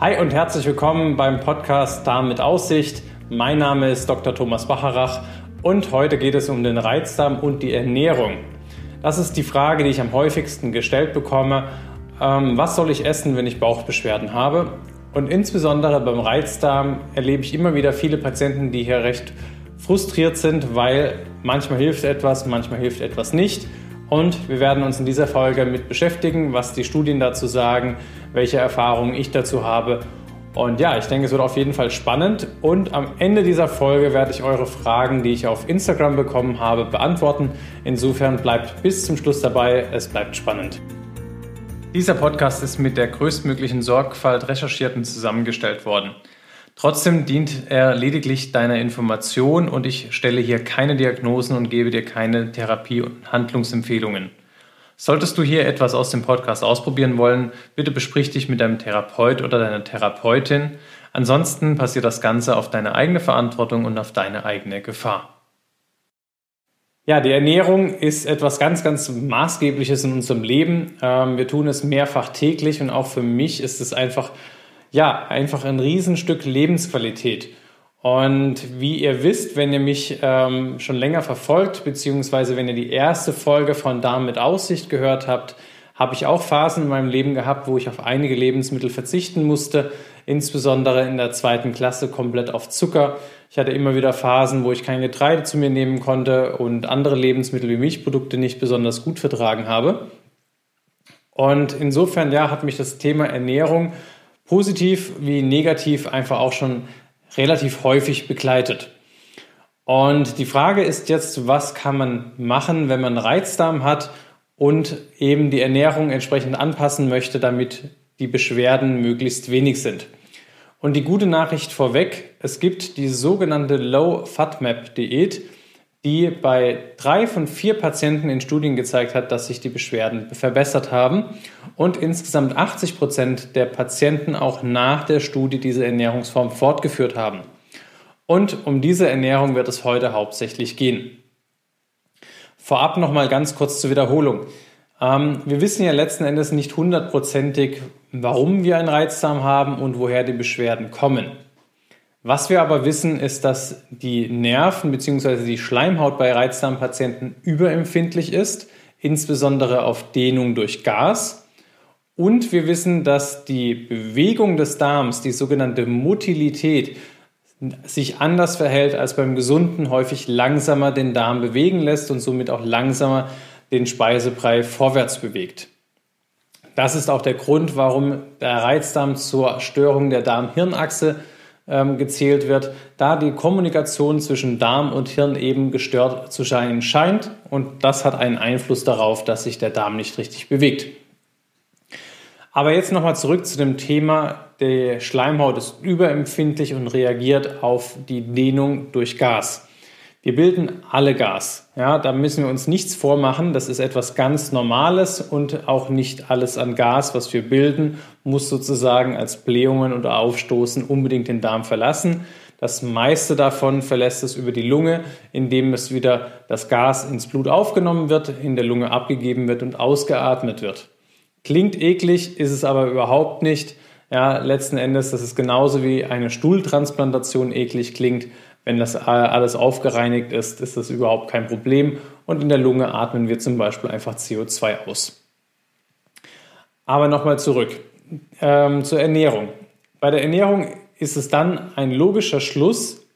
Hi und herzlich willkommen beim Podcast Darm mit Aussicht. Mein Name ist Dr. Thomas Bacharach und heute geht es um den Reizdarm und die Ernährung. Das ist die Frage, die ich am häufigsten gestellt bekomme. Ähm, was soll ich essen, wenn ich Bauchbeschwerden habe? Und insbesondere beim Reizdarm erlebe ich immer wieder viele Patienten, die hier recht frustriert sind, weil manchmal hilft etwas, manchmal hilft etwas nicht. Und wir werden uns in dieser Folge mit beschäftigen, was die Studien dazu sagen, welche Erfahrungen ich dazu habe. Und ja, ich denke, es wird auf jeden Fall spannend. Und am Ende dieser Folge werde ich eure Fragen, die ich auf Instagram bekommen habe, beantworten. Insofern bleibt bis zum Schluss dabei. Es bleibt spannend. Dieser Podcast ist mit der größtmöglichen Sorgfalt recherchiert und zusammengestellt worden. Trotzdem dient er lediglich deiner Information und ich stelle hier keine Diagnosen und gebe dir keine Therapie- und Handlungsempfehlungen. Solltest du hier etwas aus dem Podcast ausprobieren wollen, bitte besprich dich mit deinem Therapeut oder deiner Therapeutin. Ansonsten passiert das Ganze auf deine eigene Verantwortung und auf deine eigene Gefahr. Ja, die Ernährung ist etwas ganz, ganz Maßgebliches in unserem Leben. Ähm, wir tun es mehrfach täglich und auch für mich ist es einfach ja, einfach ein Riesenstück Lebensqualität. Und wie ihr wisst, wenn ihr mich ähm, schon länger verfolgt, beziehungsweise wenn ihr die erste Folge von Darm mit Aussicht gehört habt, habe ich auch Phasen in meinem Leben gehabt, wo ich auf einige Lebensmittel verzichten musste, insbesondere in der zweiten Klasse komplett auf Zucker. Ich hatte immer wieder Phasen, wo ich kein Getreide zu mir nehmen konnte und andere Lebensmittel wie Milchprodukte nicht besonders gut vertragen habe. Und insofern, ja, hat mich das Thema Ernährung positiv wie negativ einfach auch schon relativ häufig begleitet. Und die Frage ist jetzt, was kann man machen, wenn man Reizdarm hat und eben die Ernährung entsprechend anpassen möchte, damit die Beschwerden möglichst wenig sind. Und die gute Nachricht vorweg, es gibt die sogenannte Low FATMAP Diät, die bei drei von vier Patienten in Studien gezeigt hat, dass sich die Beschwerden verbessert haben und insgesamt 80 Prozent der Patienten auch nach der Studie diese Ernährungsform fortgeführt haben. Und um diese Ernährung wird es heute hauptsächlich gehen. Vorab nochmal ganz kurz zur Wiederholung. Ähm, wir wissen ja letzten Endes nicht hundertprozentig, warum wir einen Reizdarm haben und woher die Beschwerden kommen. Was wir aber wissen, ist, dass die Nerven bzw. die Schleimhaut bei Reizdarmpatienten überempfindlich ist, insbesondere auf Dehnung durch Gas. Und wir wissen, dass die Bewegung des Darms, die sogenannte Motilität, sich anders verhält als beim Gesunden, häufig langsamer den Darm bewegen lässt und somit auch langsamer den Speisebrei vorwärts bewegt. Das ist auch der Grund, warum der Reizdarm zur Störung der Darm-Hirn-Achse ähm, gezählt wird, da die Kommunikation zwischen Darm und Hirn eben gestört zu sein scheint und das hat einen Einfluss darauf, dass sich der Darm nicht richtig bewegt. Aber jetzt nochmal zurück zu dem Thema, der Schleimhaut ist überempfindlich und reagiert auf die Dehnung durch Gas. Wir bilden alle Gas. Ja, da müssen wir uns nichts vormachen. Das ist etwas ganz Normales und auch nicht alles an Gas, was wir bilden, muss sozusagen als Blähungen oder Aufstoßen unbedingt den Darm verlassen. Das meiste davon verlässt es über die Lunge, indem es wieder das Gas ins Blut aufgenommen wird, in der Lunge abgegeben wird und ausgeatmet wird. Klingt eklig, ist es aber überhaupt nicht. Ja, letzten Endes, das ist genauso wie eine Stuhltransplantation eklig klingt. Wenn das alles aufgereinigt ist, ist das überhaupt kein Problem. Und in der Lunge atmen wir zum Beispiel einfach CO2 aus. Aber nochmal zurück ähm, zur Ernährung. Bei der Ernährung ist es dann ein logischer Schluss,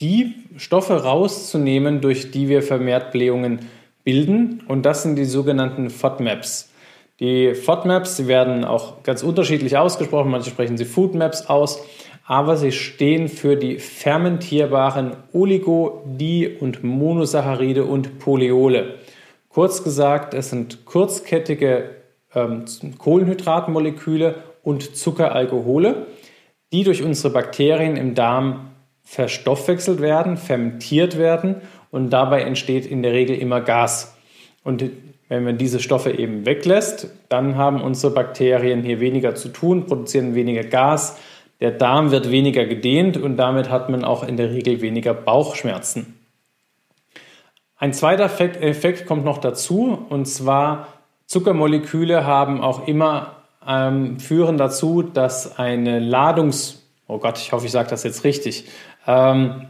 die Stoffe rauszunehmen, durch die wir vermehrt Blähungen bilden. Und das sind die sogenannten FODMAPs. Die FODMAPs werden auch ganz unterschiedlich ausgesprochen. Manche sprechen sie Foodmaps aus aber sie stehen für die fermentierbaren Oligo-, Di- und Monosaccharide und Polyole. Kurz gesagt, es sind kurzkettige ähm, Kohlenhydratmoleküle und Zuckeralkohole, die durch unsere Bakterien im Darm verstoffwechselt werden, fermentiert werden und dabei entsteht in der Regel immer Gas. Und wenn man diese Stoffe eben weglässt, dann haben unsere Bakterien hier weniger zu tun, produzieren weniger Gas, der Darm wird weniger gedehnt und damit hat man auch in der Regel weniger Bauchschmerzen. Ein zweiter Effekt kommt noch dazu und zwar Zuckermoleküle haben auch immer ähm, führen dazu, dass eine Ladungs... Oh Gott, ich hoffe, ich sage das jetzt richtig. Ähm,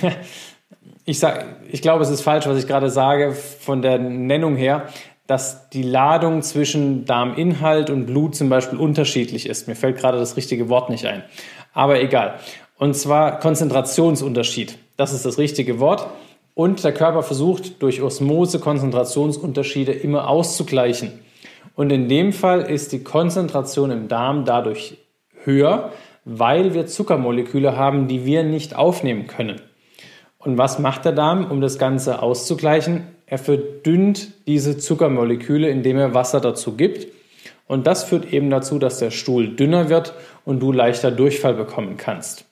ich, sag, ich glaube, es ist falsch, was ich gerade sage von der Nennung her, dass die Ladung zwischen Darminhalt und Blut zum Beispiel unterschiedlich ist. Mir fällt gerade das richtige Wort nicht ein. Aber egal. Und zwar Konzentrationsunterschied. Das ist das richtige Wort. Und der Körper versucht durch Osmose Konzentrationsunterschiede immer auszugleichen. Und in dem Fall ist die Konzentration im Darm dadurch höher, weil wir Zuckermoleküle haben, die wir nicht aufnehmen können. Und was macht der Darm, um das Ganze auszugleichen? Er verdünnt diese Zuckermoleküle, indem er Wasser dazu gibt. Und das führt eben dazu, dass der Stuhl dünner wird und du leichter Durchfall bekommen kannst.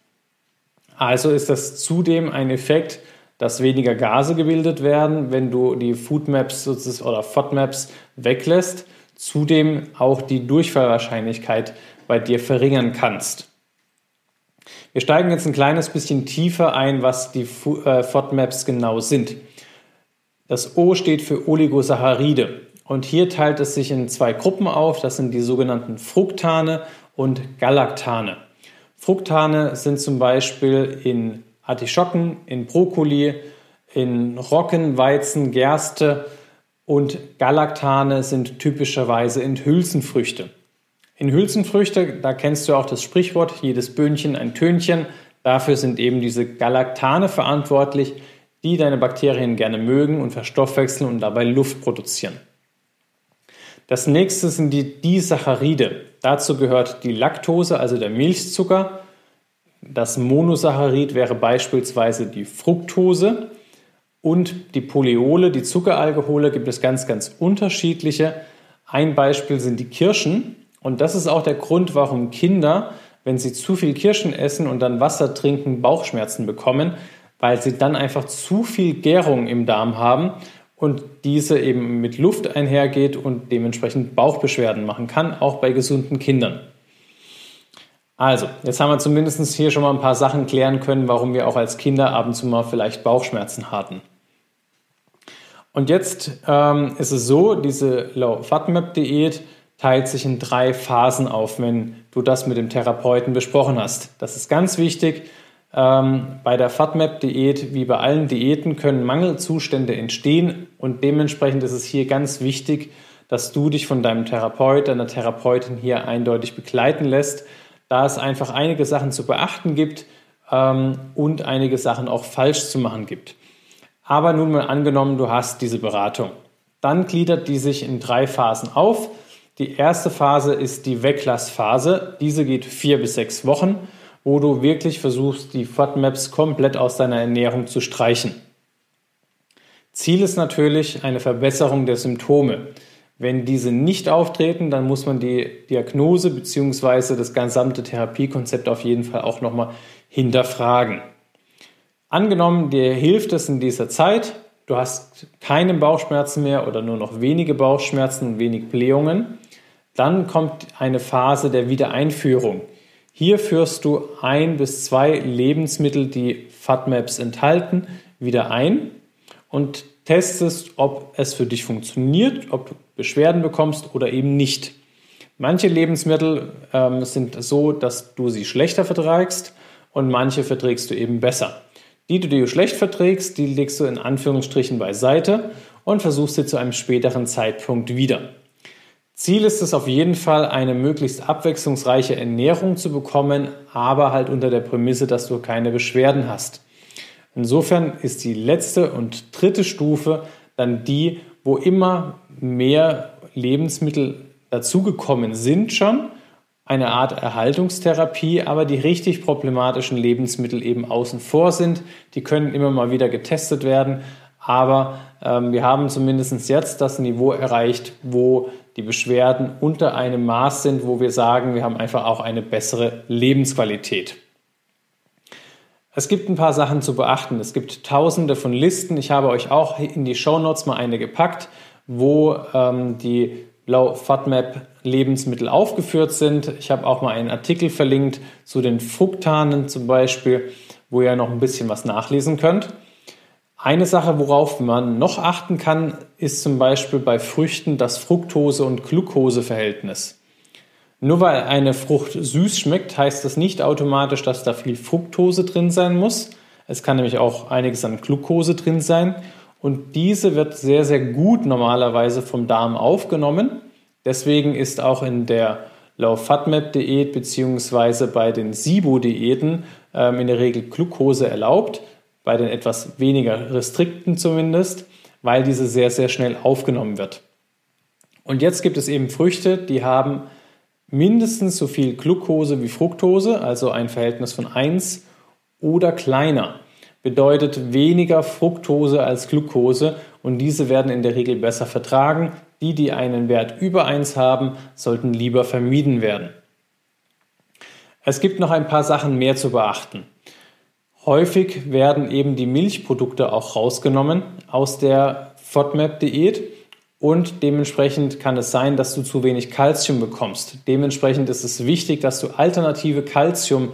Also ist das zudem ein Effekt, dass weniger Gase gebildet werden, wenn du die Foodmaps oder FODMAPs weglässt. Zudem auch die Durchfallwahrscheinlichkeit bei dir verringern kannst. Wir steigen jetzt ein kleines bisschen tiefer ein, was die äh, FODMAPs genau sind. Das O steht für Oligosaccharide und hier teilt es sich in zwei Gruppen auf. Das sind die sogenannten Fructane und Galaktane. Fructane sind zum Beispiel in Artischocken, in Brokkoli, in Roggen, Weizen, Gerste und Galaktane sind typischerweise in Hülsenfrüchte. In Hülsenfrüchte, da kennst du auch das Sprichwort, jedes Böhnchen ein Tönchen. Dafür sind eben diese Galaktane verantwortlich, die deine Bakterien gerne mögen und verstoffwechseln und dabei Luft produzieren. Das nächste sind die Disaccharide. Dazu gehört die Laktose, also der Milchzucker. Das Monosaccharid wäre beispielsweise die Fructose. Und die Polyole, die Zuckeralkohole, gibt es ganz, ganz unterschiedliche. Ein Beispiel sind die Kirschen. Und das ist auch der Grund, warum Kinder, wenn sie zu viel Kirschen essen und dann Wasser trinken, Bauchschmerzen bekommen, weil sie dann einfach zu viel Gärung im Darm haben und diese eben mit Luft einhergeht und dementsprechend Bauchbeschwerden machen kann, auch bei gesunden Kindern. Also, jetzt haben wir zumindest hier schon mal ein paar Sachen klären können, warum wir auch als Kinder ab und zu mal vielleicht Bauchschmerzen hatten. Und jetzt ähm, ist es so, diese Low-FATMAP-Diät teilt sich in drei Phasen auf, wenn du das mit dem Therapeuten besprochen hast. Das ist ganz wichtig. Ähm, bei der FATMAP-Diät, wie bei allen Diäten, können Mangelzustände entstehen und dementsprechend ist es hier ganz wichtig, dass du dich von deinem Therapeut, deiner Therapeutin hier eindeutig begleiten lässt, da es einfach einige Sachen zu beachten gibt ähm, und einige Sachen auch falsch zu machen gibt. Aber nun mal angenommen, du hast diese Beratung. Dann gliedert die sich in drei Phasen auf. Die erste Phase ist die Weglassphase. Diese geht vier bis sechs Wochen, wo du wirklich versuchst, die FODMAPs komplett aus deiner Ernährung zu streichen. Ziel ist natürlich eine Verbesserung der Symptome. Wenn diese nicht auftreten, dann muss man die Diagnose bzw. das gesamte Therapiekonzept auf jeden Fall auch nochmal hinterfragen. Angenommen, dir hilft es in dieser Zeit, du hast keine Bauchschmerzen mehr oder nur noch wenige Bauchschmerzen und wenig Blähungen, dann kommt eine Phase der Wiedereinführung. Hier führst du ein bis zwei Lebensmittel, die FATMAPs enthalten, wieder ein und testest, ob es für dich funktioniert, ob du Beschwerden bekommst oder eben nicht. Manche Lebensmittel ähm, sind so, dass du sie schlechter verträgst und manche verträgst du eben besser. Die, die du schlecht verträgst, die legst du in Anführungsstrichen beiseite und versuchst sie zu einem späteren Zeitpunkt wieder. Ziel ist es auf jeden Fall, eine möglichst abwechslungsreiche Ernährung zu bekommen, aber halt unter der Prämisse, dass du keine Beschwerden hast. Insofern ist die letzte und dritte Stufe dann die, wo immer mehr Lebensmittel dazugekommen sind schon, eine Art Erhaltungstherapie, aber die richtig problematischen Lebensmittel eben außen vor sind. Die können immer mal wieder getestet werden, aber ähm, wir haben zumindest jetzt das Niveau erreicht, wo die Beschwerden unter einem Maß sind, wo wir sagen, wir haben einfach auch eine bessere Lebensqualität. Es gibt ein paar Sachen zu beachten. Es gibt tausende von Listen. Ich habe euch auch in die Show Notes mal eine gepackt, wo ähm, die Low FODMAP Lebensmittel aufgeführt sind. Ich habe auch mal einen Artikel verlinkt zu den Fructanen zum Beispiel, wo ihr noch ein bisschen was nachlesen könnt. Eine Sache, worauf man noch achten kann, ist zum Beispiel bei Früchten das Fructose- und Glukoseverhältnis. Nur weil eine Frucht süß schmeckt, heißt das nicht automatisch, dass da viel Fructose drin sein muss. Es kann nämlich auch einiges an Glucose drin sein. Und diese wird sehr, sehr gut normalerweise vom Darm aufgenommen. Deswegen ist auch in der Low-FATMAP-Diät bzw. bei den SIBO-Diäten ähm, in der Regel Glucose erlaubt, bei den etwas weniger restrikten zumindest, weil diese sehr, sehr schnell aufgenommen wird. Und jetzt gibt es eben Früchte, die haben mindestens so viel Glucose wie Fructose, also ein Verhältnis von 1 oder kleiner. Bedeutet weniger Fructose als Glucose und diese werden in der Regel besser vertragen. Die, die einen Wert über 1 haben, sollten lieber vermieden werden. Es gibt noch ein paar Sachen mehr zu beachten. Häufig werden eben die Milchprodukte auch rausgenommen aus der FODMAP-Diät und dementsprechend kann es sein, dass du zu wenig Kalzium bekommst. Dementsprechend ist es wichtig, dass du alternative Kalzium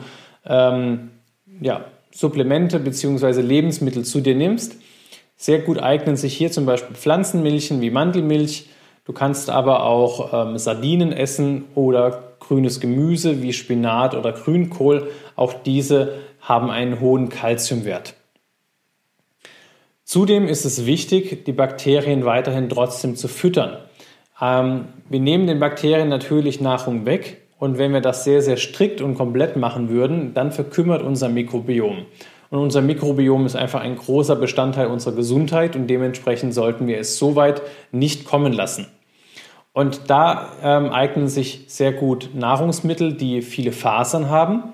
ähm, ja, bzw. Lebensmittel zu dir nimmst. Sehr gut eignen sich hier zum Beispiel Pflanzenmilchen wie Mandelmilch. Du kannst aber auch ähm, Sardinen essen oder grünes Gemüse wie Spinat oder Grünkohl. Auch diese haben einen hohen Kalziumwert. Zudem ist es wichtig, die Bakterien weiterhin trotzdem zu füttern. Ähm, wir nehmen den Bakterien natürlich Nahrung weg und wenn wir das sehr, sehr strikt und komplett machen würden, dann verkümmert unser Mikrobiom. Und unser Mikrobiom ist einfach ein großer Bestandteil unserer Gesundheit und dementsprechend sollten wir es so weit nicht kommen lassen. Und da ähm, eignen sich sehr gut Nahrungsmittel, die viele Fasern haben,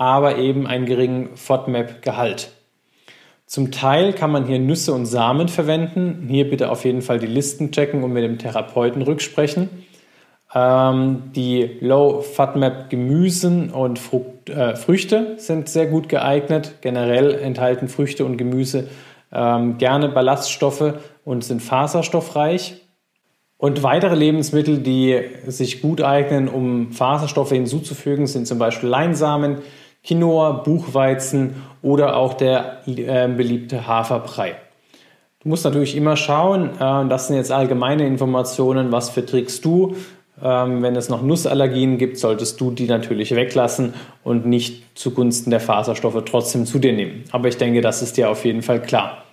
aber eben einen geringen FODMAP-Gehalt. Zum Teil kann man hier Nüsse und Samen verwenden. Hier bitte auf jeden Fall die Listen checken und mit dem Therapeuten rücksprechen. Ähm, die Low FATMAP Gemüsen und Frucht, äh, Früchte sind sehr gut geeignet. Generell enthalten Früchte und Gemüse ähm, gerne Ballaststoffe und sind faserstoffreich. Und weitere Lebensmittel, die sich gut eignen, um Faserstoffe hinzuzufügen, sind zum Beispiel Leinsamen, Quinoa, Buchweizen oder auch der äh, beliebte Haferbrei. Du musst natürlich immer schauen, äh, das sind jetzt allgemeine Informationen, was verträgst du. Ähm, wenn es noch Nussallergien gibt, solltest du die natürlich weglassen und nicht zugunsten der Faserstoffe trotzdem zu dir nehmen. Aber ich denke, das ist dir auf jeden Fall klar.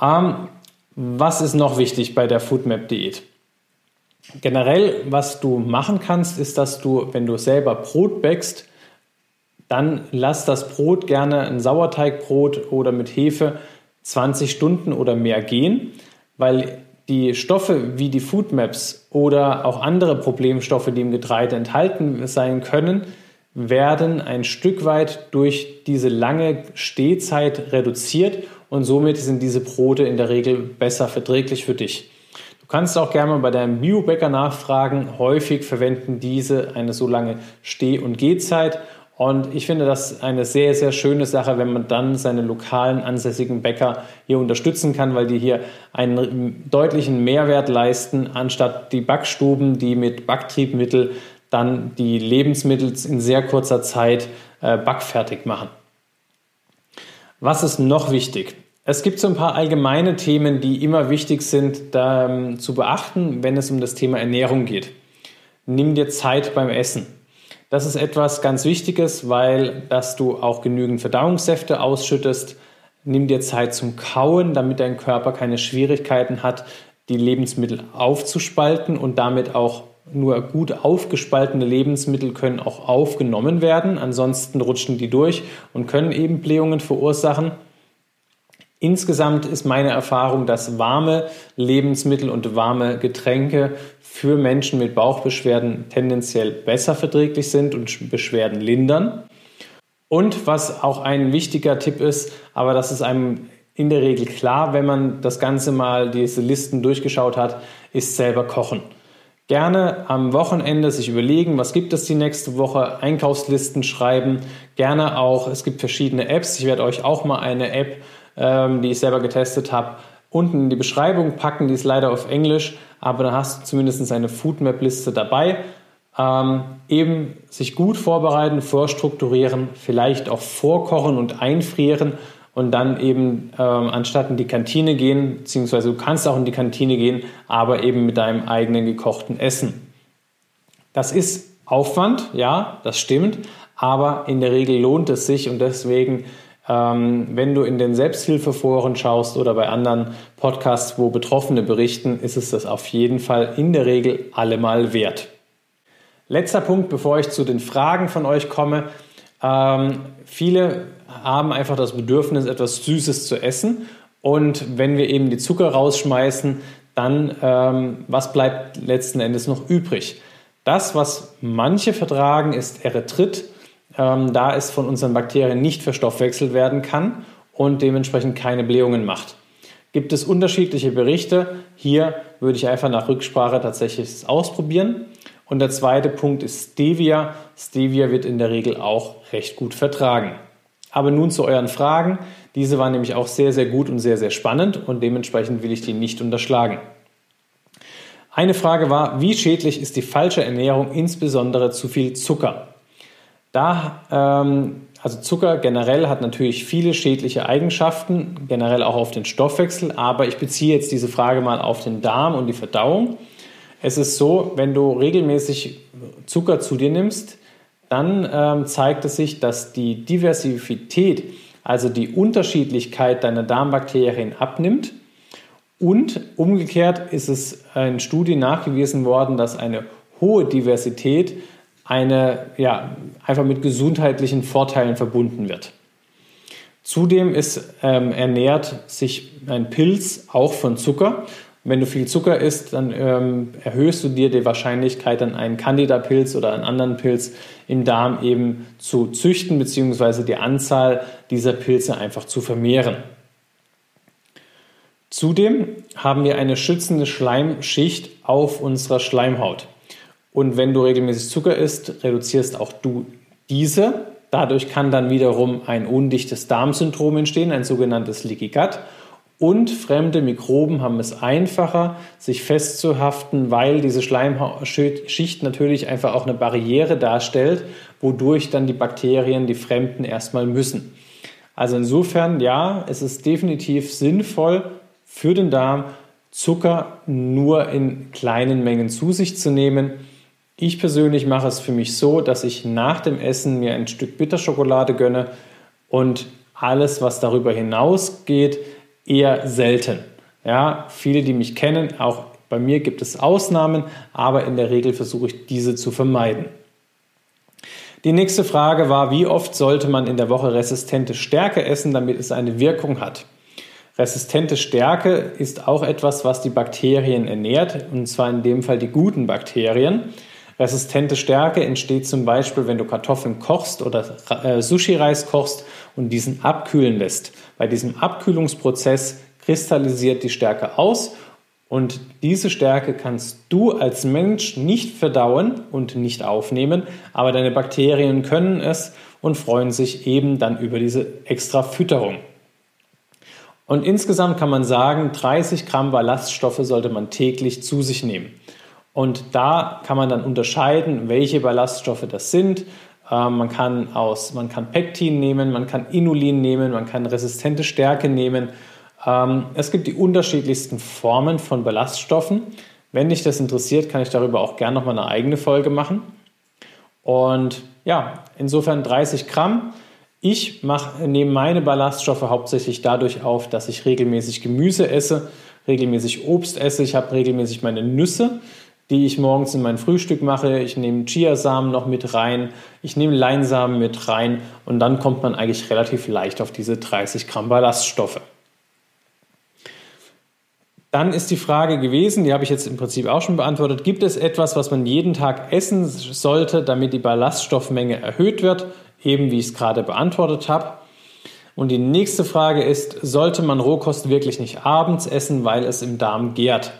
Ähm, was ist noch wichtig bei der Foodmap-Diät? Generell, was du machen kannst, ist, dass du, wenn du selber Brot bäckst, dann lass das Brot gerne ein Sauerteigbrot oder mit Hefe 20 Stunden oder mehr gehen, weil die Stoffe wie die Foodmaps oder auch andere Problemstoffe, die im Getreide enthalten sein können, werden ein Stück weit durch diese lange Stehzeit reduziert und somit sind diese Brote in der Regel besser verträglich für dich. Du kannst auch gerne mal bei deinem Biobäcker nachfragen. Häufig verwenden diese eine so lange Steh- und Gehzeit und ich finde das eine sehr, sehr schöne Sache, wenn man dann seine lokalen ansässigen Bäcker hier unterstützen kann, weil die hier einen deutlichen Mehrwert leisten, anstatt die Backstuben, die mit Backtriebmittel dann die Lebensmittel in sehr kurzer Zeit äh, backfertig machen. Was ist noch wichtig? Es gibt so ein paar allgemeine Themen, die immer wichtig sind da, ähm, zu beachten, wenn es um das Thema Ernährung geht. Nimm dir Zeit beim Essen. Das ist etwas ganz Wichtiges, weil dass du auch genügend Verdauungssäfte ausschüttest. Nimm dir Zeit zum Kauen, damit dein Körper keine Schwierigkeiten hat, die Lebensmittel aufzuspalten und damit auch nur gut aufgespaltene Lebensmittel können auch aufgenommen werden. Ansonsten rutschen die durch und können eben Blähungen verursachen. Insgesamt ist meine Erfahrung, dass warme Lebensmittel und warme Getränke für Menschen mit Bauchbeschwerden tendenziell besser verträglich sind und Beschwerden lindern. Und was auch ein wichtiger Tipp ist, aber das ist einem in der Regel klar, wenn man das Ganze mal diese Listen durchgeschaut hat, ist selber kochen. Gerne am Wochenende sich überlegen, was gibt es die nächste Woche, Einkaufslisten schreiben, gerne auch, es gibt verschiedene Apps, ich werde euch auch mal eine App ähm, die ich selber getestet habe, unten in die Beschreibung packen. Die ist leider auf Englisch, aber dann hast du zumindest eine Foodmap-Liste dabei. Ähm, eben sich gut vorbereiten, vorstrukturieren, vielleicht auch vorkochen und einfrieren und dann eben ähm, anstatt in die Kantine gehen, beziehungsweise du kannst auch in die Kantine gehen, aber eben mit deinem eigenen gekochten Essen. Das ist Aufwand, ja, das stimmt, aber in der Regel lohnt es sich und deswegen, ähm, wenn du in den Selbsthilfeforen schaust oder bei anderen Podcasts, wo Betroffene berichten, ist es das auf jeden Fall in der Regel allemal wert. Letzter Punkt, bevor ich zu den Fragen von euch komme. Ähm, viele haben einfach das Bedürfnis, etwas Süßes zu essen. Und wenn wir eben die Zucker rausschmeißen, dann ähm, was bleibt letzten Endes noch übrig? Das, was manche vertragen, ist Erythrit, ähm, da es von unseren Bakterien nicht verstoffwechselt werden kann und dementsprechend keine Blähungen macht. Gibt es unterschiedliche Berichte? Hier würde ich einfach nach Rücksprache tatsächlich ausprobieren. Und der zweite Punkt ist Stevia. Stevia wird in der Regel auch recht gut vertragen. Aber nun zu euren Fragen. Diese waren nämlich auch sehr, sehr gut und sehr, sehr spannend und dementsprechend will ich die nicht unterschlagen. Eine Frage war, wie schädlich ist die falsche Ernährung, insbesondere zu viel Zucker? Da, ähm, also Zucker generell hat natürlich viele schädliche Eigenschaften, generell auch auf den Stoffwechsel, aber ich beziehe jetzt diese Frage mal auf den Darm und die Verdauung. Es ist so, wenn du regelmäßig Zucker zu dir nimmst, dann ähm, zeigt es sich, dass die Diversität, also die Unterschiedlichkeit deiner Darmbakterien abnimmt und umgekehrt ist es in Studien nachgewiesen worden, dass eine hohe Diversität eine, ja, einfach mit gesundheitlichen Vorteilen verbunden wird. Zudem ist, ähm, ernährt sich ein Pilz auch von Zucker. Wenn du viel Zucker isst, dann ähm, erhöhst du dir die Wahrscheinlichkeit, dann einen Candida-Pilz oder einen anderen Pilz im Darm eben zu züchten, beziehungsweise die Anzahl dieser Pilze einfach zu vermehren. Zudem haben wir eine schützende Schleimschicht auf unserer Schleimhaut. Und wenn du regelmäßig Zucker isst, reduzierst auch du diese. Dadurch kann dann wiederum ein undichtes Darmsyndrom entstehen, ein sogenanntes Leaky Gut. Und fremde Mikroben haben es einfacher, sich festzuhaften, weil diese Schleimschicht natürlich einfach auch eine Barriere darstellt, wodurch dann die Bakterien, die Fremden erstmal müssen. Also insofern, ja, es ist definitiv sinnvoll, für den Darm, Zucker nur in kleinen Mengen zu sich zu nehmen. Ich persönlich mache es für mich so, dass ich nach dem Essen mir ein Stück Bitterschokolade gönne und alles, was darüber hinausgeht, eher selten. Ja, viele, die mich kennen, auch bei mir gibt es Ausnahmen, aber in der Regel versuche ich diese zu vermeiden. Die nächste Frage war, wie oft sollte man in der Woche resistente Stärke essen, damit es eine Wirkung hat? Resistente Stärke ist auch etwas, was die Bakterien ernährt, und zwar in dem Fall die guten Bakterien. Resistente Stärke entsteht zum Beispiel, wenn du Kartoffeln kochst oder äh, Sushi-Reis kochst und diesen abkühlen lässt. Bei diesem Abkühlungsprozess kristallisiert die Stärke aus und diese Stärke kannst du als Mensch nicht verdauen und nicht aufnehmen, aber deine Bakterien können es und freuen sich eben dann über diese extra Fütterung. Und insgesamt kann man sagen, 30 Gramm Ballaststoffe sollte man täglich zu sich nehmen. Und da kann man dann unterscheiden, welche Ballaststoffe das sind. Ähm, man, kann aus, man kann Pektin nehmen, man kann Inulin nehmen, man kann resistente Stärke nehmen. Ähm, es gibt die unterschiedlichsten Formen von Ballaststoffen. Wenn dich das interessiert, kann ich darüber auch gerne nochmal eine eigene Folge machen. Und ja, insofern 30 Gramm. Ich mache, nehme meine Ballaststoffe hauptsächlich dadurch auf, dass ich regelmäßig Gemüse esse, regelmäßig Obst esse. Ich habe regelmäßig meine Nüsse, die ich morgens in mein Frühstück mache. Ich nehme Chiasamen noch mit rein. Ich nehme Leinsamen mit rein. Und dann kommt man eigentlich relativ leicht auf diese 30 Gramm Ballaststoffe. Dann ist die Frage gewesen, die habe ich jetzt im Prinzip auch schon beantwortet, gibt es etwas, was man jeden Tag essen sollte, damit die Ballaststoffmenge erhöht wird? eben wie ich es gerade beantwortet habe. Und die nächste Frage ist, sollte man Rohkost wirklich nicht abends essen, weil es im Darm gärt?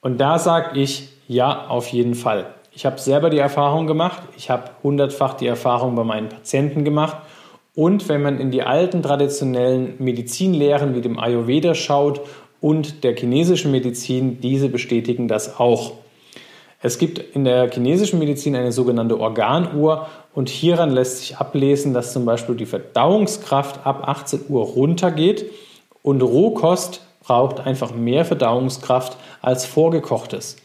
Und da sage ich, ja, auf jeden Fall. Ich habe selber die Erfahrung gemacht, ich habe hundertfach die Erfahrung bei meinen Patienten gemacht. Und wenn man in die alten traditionellen Medizinlehren wie dem Ayurveda schaut und der chinesischen Medizin, diese bestätigen das auch. Es gibt in der chinesischen Medizin eine sogenannte Organuhr und hieran lässt sich ablesen, dass zum Beispiel die Verdauungskraft ab 18 Uhr runtergeht und Rohkost braucht einfach mehr Verdauungskraft als vorgekochtes.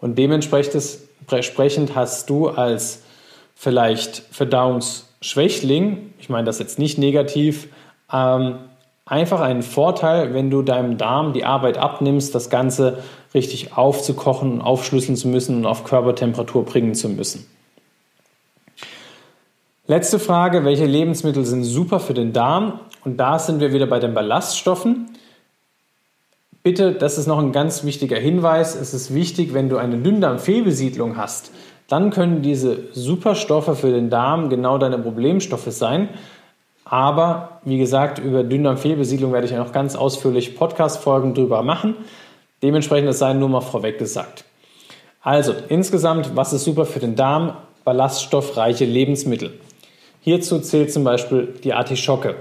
Und dementsprechend hast du als vielleicht Verdauungsschwächling, ich meine das jetzt nicht negativ, ähm, einfach einen Vorteil, wenn du deinem Darm die Arbeit abnimmst, das Ganze richtig aufzukochen, aufschlüsseln zu müssen und auf Körpertemperatur bringen zu müssen. Letzte Frage, welche Lebensmittel sind super für den Darm? Und da sind wir wieder bei den Ballaststoffen. Bitte, das ist noch ein ganz wichtiger Hinweis. Es ist wichtig, wenn du eine Dünndarmfehlbesiedlung hast, dann können diese Superstoffe für den Darm genau deine Problemstoffe sein. Aber wie gesagt, über Dünndarmfehlbesiedlung werde ich ja noch ganz ausführlich Podcast-Folgen drüber machen. Dementsprechend, das sei nur mal vorweg gesagt. Also, insgesamt, was ist super für den Darm? Ballaststoffreiche Lebensmittel. Hierzu zählt zum Beispiel die Artischocke,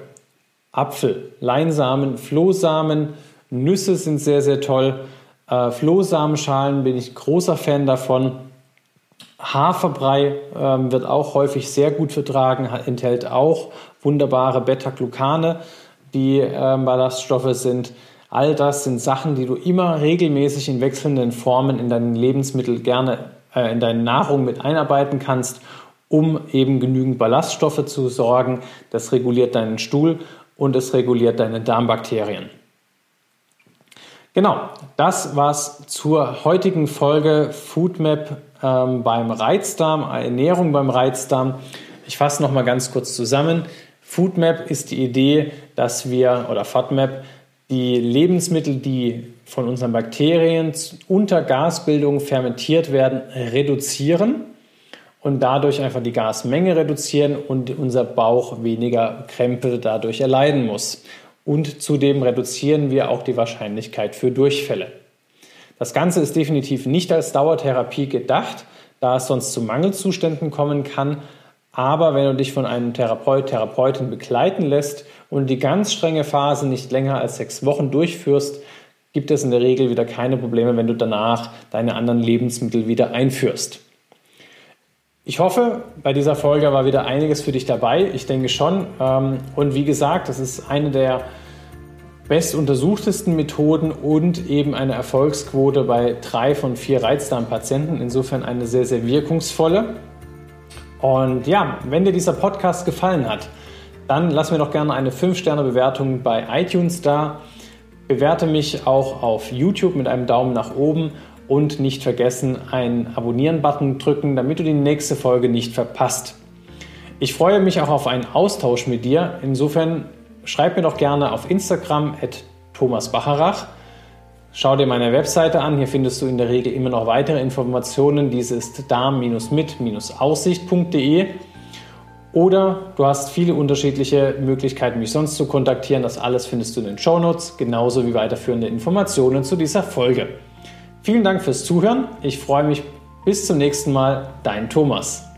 Apfel, Leinsamen, Flohsamen, Nüsse sind sehr, sehr toll. Äh, Flohsamenschalen bin ich großer Fan davon. Haferbrei ähm, wird auch häufig sehr gut vertragen, enthält auch wunderbare Beta-Glucane, die ähm, Ballaststoffe sind. All das sind Sachen, die du immer regelmäßig in wechselnden Formen in deinen Lebensmittel gerne äh, in deine Nahrung mit einarbeiten kannst, um eben genügend Ballaststoffe zu sorgen. Das reguliert deinen Stuhl und es reguliert deine Darmbakterien. Genau, das war's zur heutigen Folge Foodmap ähm, beim Reizdarm, Ernährung beim Reizdarm. Ich fasse noch mal ganz kurz zusammen. Foodmap ist die Idee, dass wir oder FODMAP die Lebensmittel, die von unseren Bakterien unter Gasbildung fermentiert werden, reduzieren und dadurch einfach die Gasmenge reduzieren und unser Bauch weniger Krämpfe dadurch erleiden muss und zudem reduzieren wir auch die Wahrscheinlichkeit für Durchfälle. Das Ganze ist definitiv nicht als Dauertherapie gedacht, da es sonst zu Mangelzuständen kommen kann. Aber wenn du dich von einem Therapeut, Therapeutin begleiten lässt und die ganz strenge Phase nicht länger als sechs Wochen durchführst, gibt es in der Regel wieder keine Probleme, wenn du danach deine anderen Lebensmittel wieder einführst. Ich hoffe, bei dieser Folge war wieder einiges für dich dabei. Ich denke schon. Ähm, und wie gesagt, das ist eine der bestuntersuchtesten Methoden und eben eine Erfolgsquote bei drei von vier Reizdarmpatienten. Insofern eine sehr, sehr wirkungsvolle. Und ja, wenn dir dieser Podcast gefallen hat, dann lass mir doch gerne eine 5-Sterne-Bewertung bei iTunes da. Bewerte mich auch auf YouTube mit einem Daumen nach oben und nicht vergessen, einen Abonnieren-Button drücken, damit du die nächste Folge nicht verpasst. Ich freue mich auch auf einen Austausch mit dir. Insofern schreib mir doch gerne auf Instagram at Thomas Bacharach. Schau dir meine Webseite an. Hier findest du in der Regel immer noch weitere Informationen. Diese ist darm-mit-aussicht.de. Oder du hast viele unterschiedliche Möglichkeiten, mich sonst zu kontaktieren. Das alles findest du in den Show Notes, genauso wie weiterführende Informationen zu dieser Folge. Vielen Dank fürs Zuhören. Ich freue mich. Bis zum nächsten Mal. Dein Thomas.